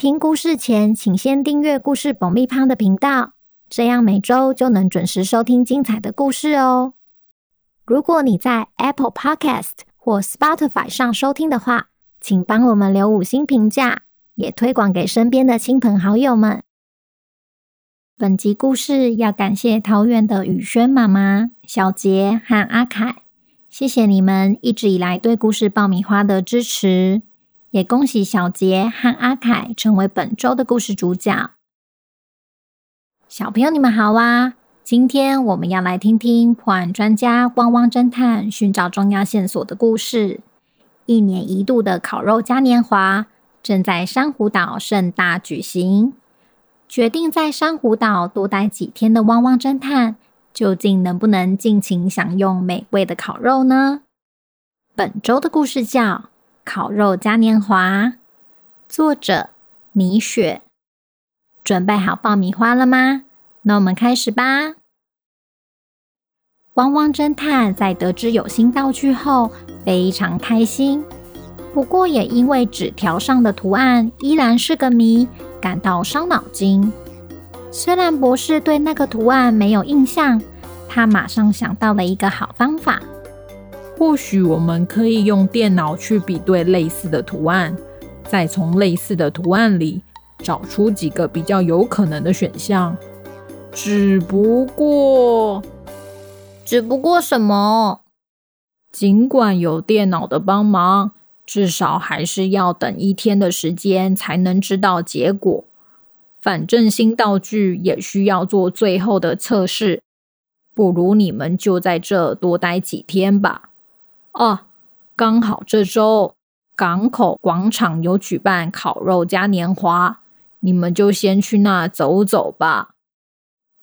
听故事前，请先订阅“故事爆米花”的频道，这样每周就能准时收听精彩的故事哦。如果你在 Apple Podcast 或 Spotify 上收听的话，请帮我们留五星评价，也推广给身边的亲朋好友们。本集故事要感谢桃园的宇轩妈妈、小杰和阿凯，谢谢你们一直以来对故事爆米花的支持。也恭喜小杰和阿凯成为本周的故事主角。小朋友，你们好啊！今天我们要来听听破案专家汪汪侦探寻找重要线索的故事。一年一度的烤肉嘉年华正在珊瑚岛盛大举行。决定在珊瑚岛多待几天的汪汪侦探，究竟能不能尽情享用美味的烤肉呢？本周的故事叫。烤肉嘉年华，作者米雪。准备好爆米花了吗？那我们开始吧。汪汪侦探在得知有新道具后非常开心，不过也因为纸条上的图案依然是个谜，感到伤脑筋。虽然博士对那个图案没有印象，他马上想到了一个好方法。或许我们可以用电脑去比对类似的图案，再从类似的图案里找出几个比较有可能的选项。只不过，只不过什么？尽管有电脑的帮忙，至少还是要等一天的时间才能知道结果。反正新道具也需要做最后的测试，不如你们就在这多待几天吧。哦，刚好这周港口广场有举办烤肉嘉年华，你们就先去那走走吧。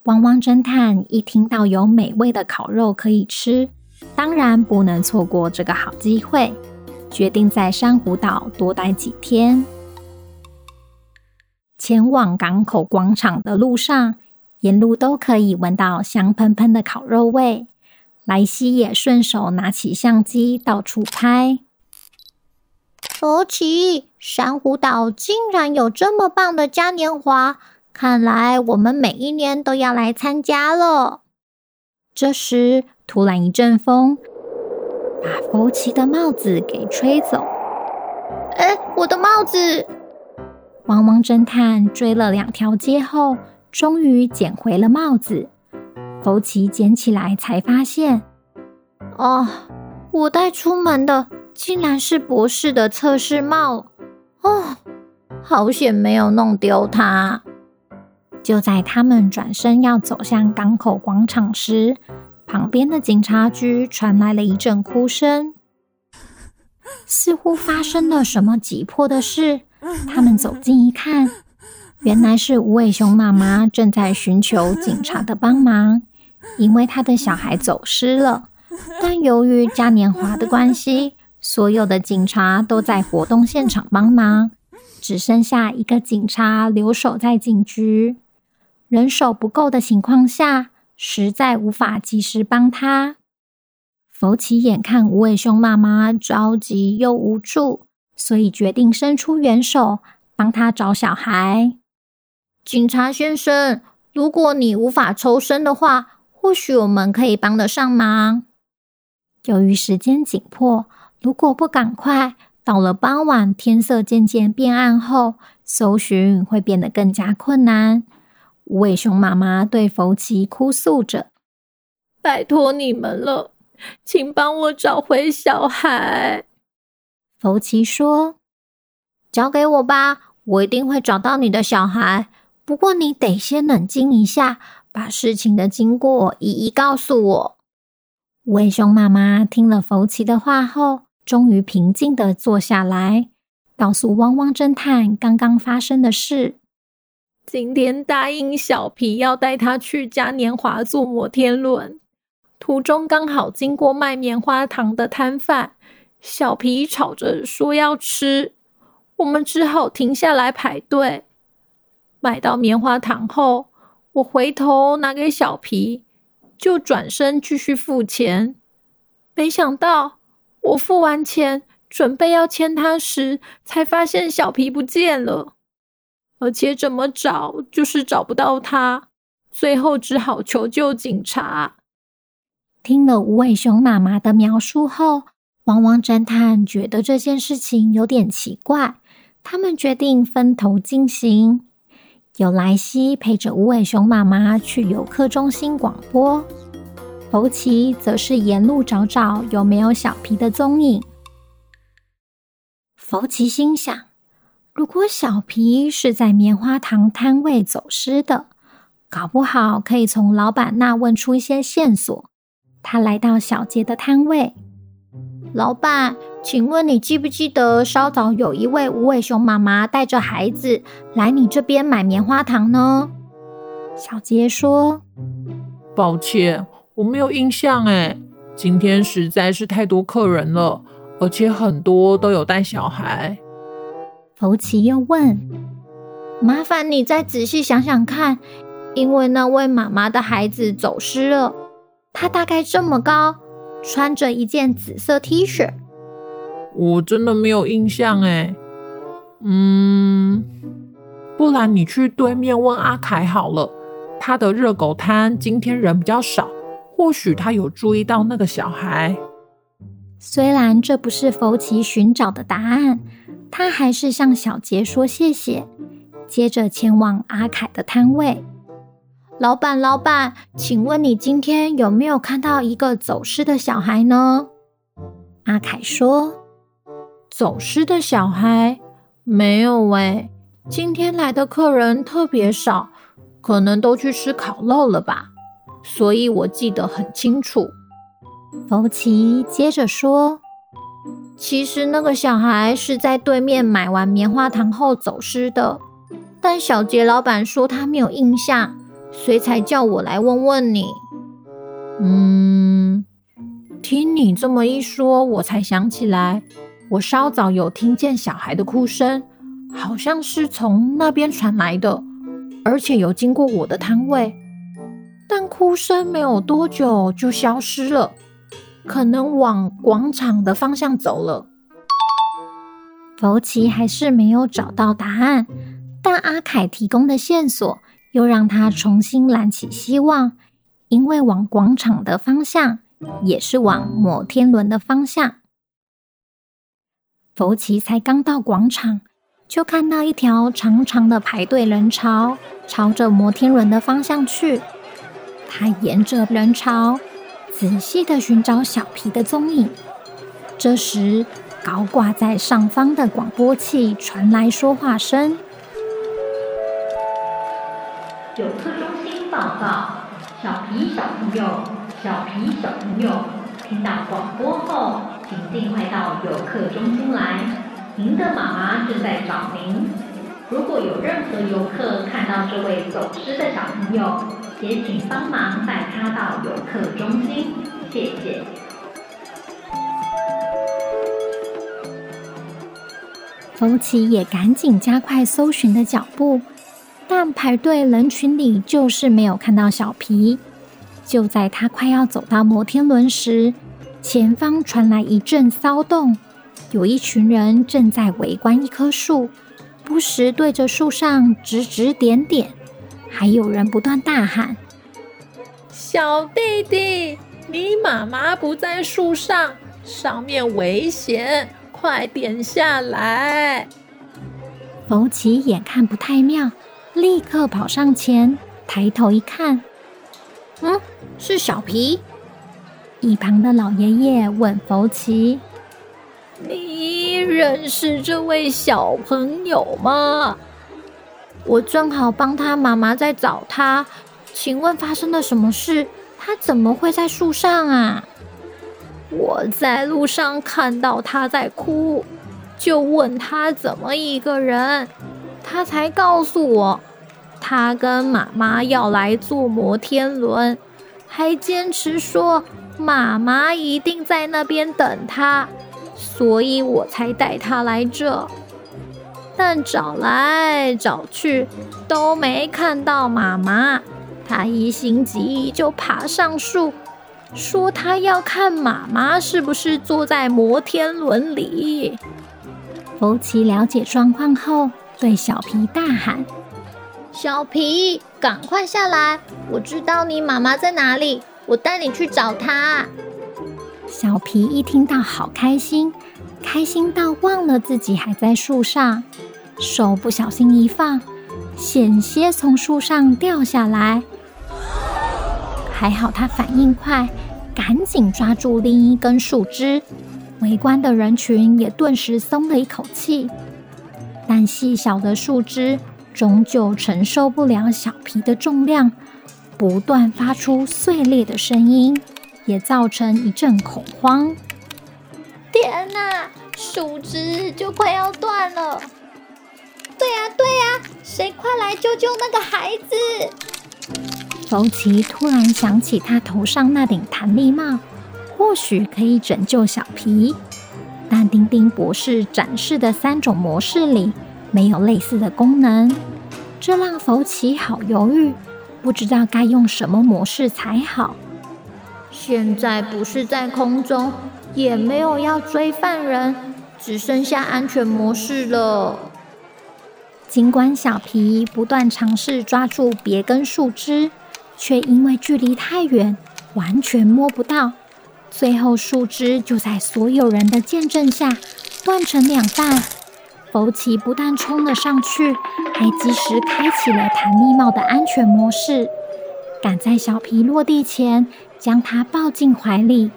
汪汪侦探一听到有美味的烤肉可以吃，当然不能错过这个好机会，决定在珊瑚岛多待几天。前往港口广场的路上，沿路都可以闻到香喷喷的烤肉味。莱西也顺手拿起相机到处拍。佛奇，珊瑚岛竟然有这么棒的嘉年华，看来我们每一年都要来参加了。这时，突然一阵风把佛奇的帽子给吹走。哎，我的帽子！汪汪侦探追了两条街后，终于捡回了帽子。福奇捡起来，才发现，哦，我带出门的竟然是博士的测试帽，哦，好险没有弄丢它。就在他们转身要走向港口广场时，旁边的警察局传来了一阵哭声，似乎发生了什么急迫的事。他们走近一看，原来是无尾熊妈妈正在寻求警察的帮忙。因为他的小孩走失了，但由于嘉年华的关系，所有的警察都在活动现场帮忙，只剩下一个警察留守在警局。人手不够的情况下，实在无法及时帮他。福奇眼看无尾熊妈妈着急又无助，所以决定伸出援手，帮他找小孩。警察先生，如果你无法抽身的话，或许我们可以帮得上忙。由于时间紧迫，如果不赶快，到了傍晚，天色渐渐变暗后，搜寻会变得更加困难。无尾熊妈妈对福奇哭诉着：“拜托你们了，请帮我找回小孩。”福奇说：“交给我吧，我一定会找到你的小孩。不过你得先冷静一下。”把事情的经过一一告诉我。无尾熊妈妈听了福奇的话后，终于平静地坐下来，告诉汪汪侦探刚刚发生的事。今天答应小皮要带他去嘉年华坐摩天轮，途中刚好经过卖棉花糖的摊贩，小皮吵着说要吃，我们只好停下来排队。买到棉花糖后，我回头拿给小皮，就转身继续付钱，没想到我付完钱，准备要牵他时，才发现小皮不见了，而且怎么找就是找不到他，最后只好求救警察。听了无尾熊妈妈的描述后，汪汪侦探觉得这件事情有点奇怪，他们决定分头进行。有莱西陪着无尾熊妈妈去游客中心广播，福奇则是沿路找找有没有小皮的踪影。福奇心想：如果小皮是在棉花糖摊位走失的，搞不好可以从老板那问出一些线索。他来到小杰的摊位，老板，请问你记不记得稍早有一位无尾熊妈妈带着孩子来你这边买棉花糖呢？小杰说：“抱歉，我没有印象诶，今天实在是太多客人了。”而且很多都有带小孩。福奇又问：“麻烦你再仔细想想看，因为那位妈妈的孩子走失了，他大概这么高，穿着一件紫色 T 恤。”我真的没有印象哎。嗯，不然你去对面问阿凯好了，他的热狗摊今天人比较少，或许他有注意到那个小孩。虽然这不是福奇寻找的答案，他还是向小杰说谢谢，接着前往阿凯的摊位。老板，老板，请问你今天有没有看到一个走失的小孩呢？阿凯说：“走失的小孩？没有喂，今天来的客人特别少，可能都去吃烤肉了吧，所以我记得很清楚。”福奇接着说：“其实那个小孩是在对面买完棉花糖后走失的，但小杰老板说他没有印象，所以才叫我来问问你。”嗯，听你这么一说，我才想起来，我稍早有听见小孩的哭声，好像是从那边传来的，而且有经过我的摊位，但哭声没有多久就消失了。可能往广场的方向走了。福奇还是没有找到答案，但阿凯提供的线索又让他重新燃起希望，因为往广场的方向也是往摩天轮的方向。福奇才刚到广场，就看到一条长长的排队人潮，朝着摩天轮的方向去。他沿着人潮。仔细的寻找小皮的踪影。这时，高挂在上方的广播器传来说话声：“游客中心报告，小皮小朋友，小皮小朋友，听到广播后，请尽快到游客中心来。您的妈妈正在找您。如果有任何游客看到这位走失的小朋友，”也请帮忙带他到游客中心，谢谢。福奇也赶紧加快搜寻的脚步，但排队人群里就是没有看到小皮。就在他快要走到摩天轮时，前方传来一阵骚动，有一群人正在围观一棵树，不时对着树上指指点点。还有人不断大喊：“小弟弟，你妈妈不在树上，上面危险，快点下来！”福奇眼看不太妙，立刻跑上前，抬头一看，嗯，是小皮。一旁的老爷爷问福奇：“你认识这位小朋友吗？”我正好帮他妈妈在找他，请问发生了什么事？他怎么会在树上啊？我在路上看到他在哭，就问他怎么一个人，他才告诉我，他跟妈妈要来坐摩天轮，还坚持说妈妈一定在那边等他，所以我才带他来这。但找来找去都没看到妈妈，他一心急就爬上树，说他要看妈妈是不是坐在摩天轮里。福奇了解状况后，对小皮大喊：“小皮，赶快下来！我知道你妈妈在哪里，我带你去找她。”小皮一听到，好开心，开心到忘了自己还在树上，手不小心一放，险些从树上掉下来。还好他反应快，赶紧抓住另一根树枝，围观的人群也顿时松了一口气。但细小的树枝终究承受不了小皮的重量，不断发出碎裂的声音，也造成一阵恐慌。天哪，树枝就快要断了！对呀，对呀，谁快来救救那个孩子！福奇突然想起，他头上那顶弹力帽或许可以拯救小皮，但丁丁博士展示的三种模式里没有类似的功能，这让福奇好犹豫，不知道该用什么模式才好。现在不是在空中，也没有要追犯人，只剩下安全模式了。尽管小皮不断尝试抓住别根树枝。却因为距离太远，完全摸不到。最后，树枝就在所有人的见证下断成两半。福奇不但冲了上去，还及时开启了弹力帽的安全模式，赶在小皮落地前将他抱进怀里。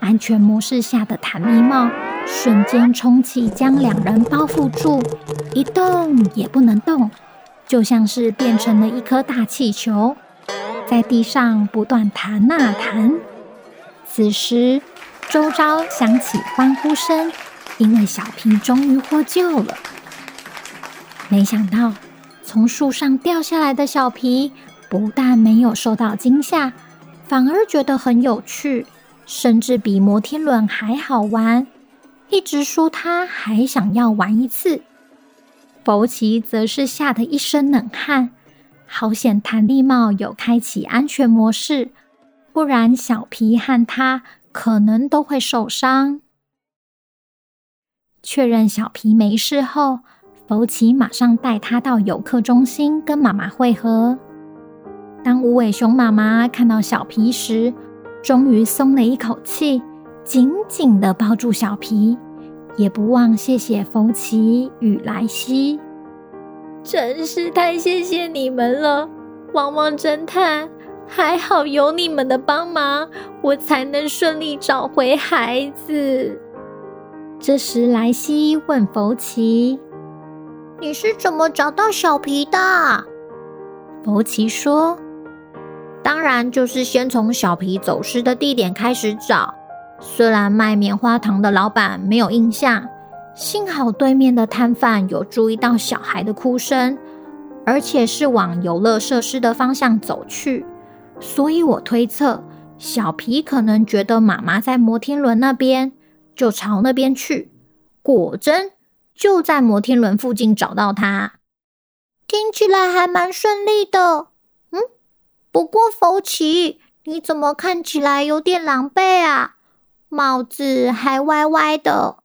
安全模式下的弹力帽瞬间充气，将两人包覆住，一动也不能动，就像是变成了一颗大气球。在地上不断弹啊弹，此时周遭响起欢呼声，因为小皮终于获救了。没想到从树上掉下来的小皮不但没有受到惊吓，反而觉得很有趣，甚至比摩天轮还好玩，一直说他还想要玩一次。福奇则是吓得一身冷汗。好险，弹力帽有开启安全模式，不然小皮和他可能都会受伤。确认小皮没事后，福奇马上带他到游客中心跟妈妈会合。当无尾熊妈妈看到小皮时，终于松了一口气，紧紧地抱住小皮，也不忘谢谢福奇与莱西。真是太谢谢你们了，汪汪侦探！还好有你们的帮忙，我才能顺利找回孩子。这时，莱西问福奇：“你是怎么找到小皮的？”福奇说：“当然就是先从小皮走失的地点开始找，虽然卖棉花糖的老板没有印象。”幸好对面的摊贩有注意到小孩的哭声，而且是往游乐设施的方向走去，所以我推测小皮可能觉得妈妈在摩天轮那边，就朝那边去。果真就在摩天轮附近找到他，听起来还蛮顺利的。嗯，不过福奇，你怎么看起来有点狼狈啊？帽子还歪歪的。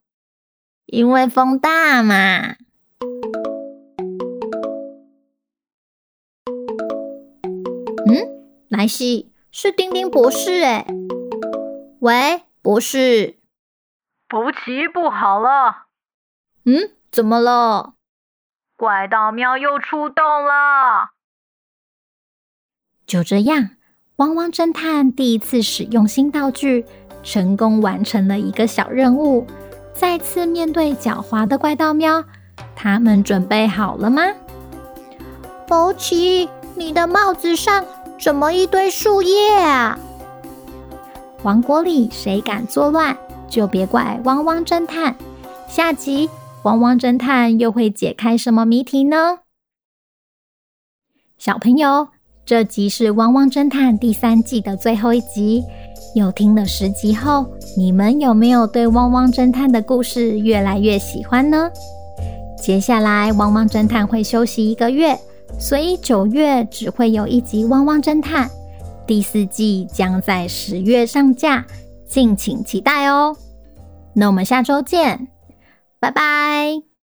因为风大嘛。嗯，莱西，是丁丁博士哎。喂，博士。福奇，不好了。嗯，怎么了？怪盗喵又出动了。就这样，汪汪侦探第一次使用新道具，成功完成了一个小任务。再次面对狡猾的怪盗喵，他们准备好了吗？福奇，你的帽子上怎么一堆树叶啊？王国里谁敢作乱，就别怪汪汪侦探。下集汪汪侦探又会解开什么谜题呢？小朋友，这集是《汪汪侦探》第三季的最后一集。又听了十集后，你们有没有对《汪汪侦探》的故事越来越喜欢呢？接下来，《汪汪侦探》会休息一个月，所以九月只会有一集《汪汪侦探》。第四季将在十月上架，敬请期待哦。那我们下周见，拜拜。